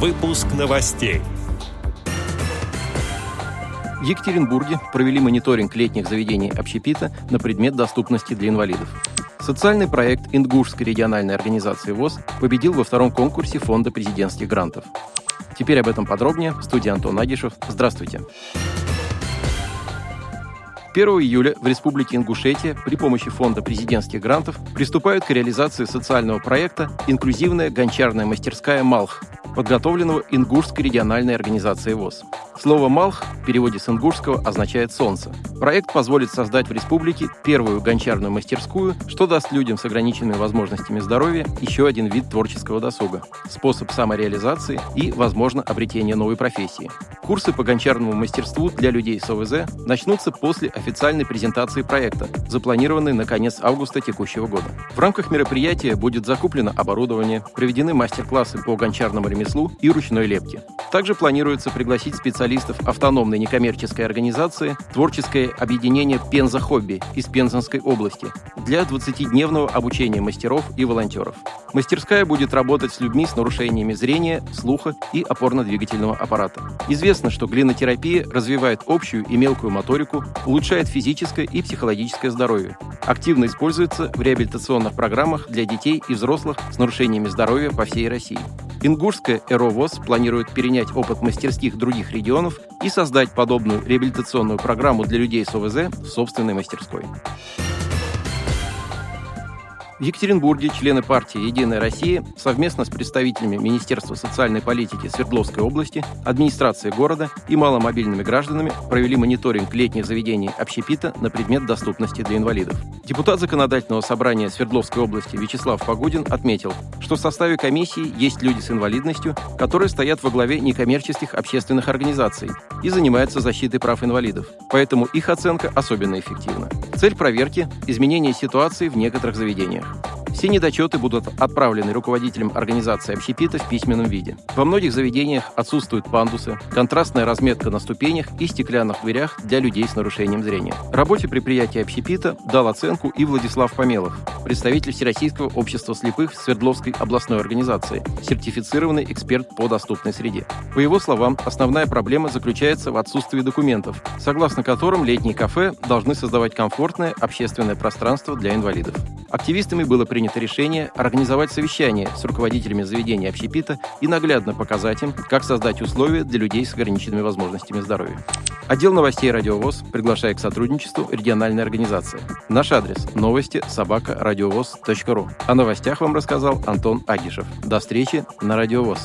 Выпуск новостей. В Екатеринбурге провели мониторинг летних заведений общепита на предмет доступности для инвалидов. Социальный проект Ингушской региональной организации ВОЗ победил во втором конкурсе Фонда президентских грантов. Теперь об этом подробнее. В студии Антон Агишев. Здравствуйте. 1 июля в Республике Ингушетия при помощи Фонда президентских грантов приступают к реализации социального проекта «Инклюзивная гончарная мастерская «Малх», подготовленного Ингушской региональной организацией ВОЗ. Слово «малх» переводе с ингушского означает «солнце». Проект позволит создать в республике первую гончарную мастерскую, что даст людям с ограниченными возможностями здоровья еще один вид творческого досуга, способ самореализации и, возможно, обретения новой профессии. Курсы по гончарному мастерству для людей с ОВЗ начнутся после официальной презентации проекта, запланированной на конец августа текущего года. В рамках мероприятия будет закуплено оборудование, проведены мастер-классы по гончарному ремеслу и ручной лепке. Также планируется пригласить специалистов автономной некоммерческой организации «Творческое объединение Пенза Хобби» из Пензенской области для 20-дневного обучения мастеров и волонтеров. Мастерская будет работать с людьми с нарушениями зрения, слуха и опорно-двигательного аппарата. Известно, что глинотерапия развивает общую и мелкую моторику, улучшает физическое и психологическое здоровье. Активно используется в реабилитационных программах для детей и взрослых с нарушениями здоровья по всей России. Ингушская «Эровоз» планирует перенять опыт мастерских других регионов и создать подобную реабилитационную программу для людей с ОВЗ в собственной мастерской. В Екатеринбурге члены партии «Единая Россия» совместно с представителями Министерства социальной политики Свердловской области, администрации города и маломобильными гражданами провели мониторинг летних заведений общепита на предмет доступности для инвалидов. Депутат Законодательного собрания Свердловской области Вячеслав Погудин отметил, что в составе комиссии есть люди с инвалидностью, которые стоят во главе некоммерческих общественных организаций и занимаются защитой прав инвалидов. Поэтому их оценка особенно эффективна. Цель проверки – изменение ситуации в некоторых заведениях. Все недочеты будут отправлены руководителям организации общепита в письменном виде. Во многих заведениях отсутствуют пандусы, контрастная разметка на ступенях и стеклянных дверях для людей с нарушением зрения. Работе предприятия общепита дал оценку и Владислав Помелов, представитель Всероссийского общества слепых Свердловской областной организации, сертифицированный эксперт по доступной среде. По его словам, основная проблема заключается в отсутствии документов, согласно которым летние кафе должны создавать комфортное общественное пространство для инвалидов. Активистами было принято решение организовать совещание с руководителями заведения общепита и наглядно показать им, как создать условия для людей с ограниченными возможностями здоровья. Отдел новостей «Радиовоз» приглашает к сотрудничеству региональной организации. Наш адрес – новости собака радиовоз.ру. О новостях вам рассказал Антон Агишев. До встречи на «Радиовоз».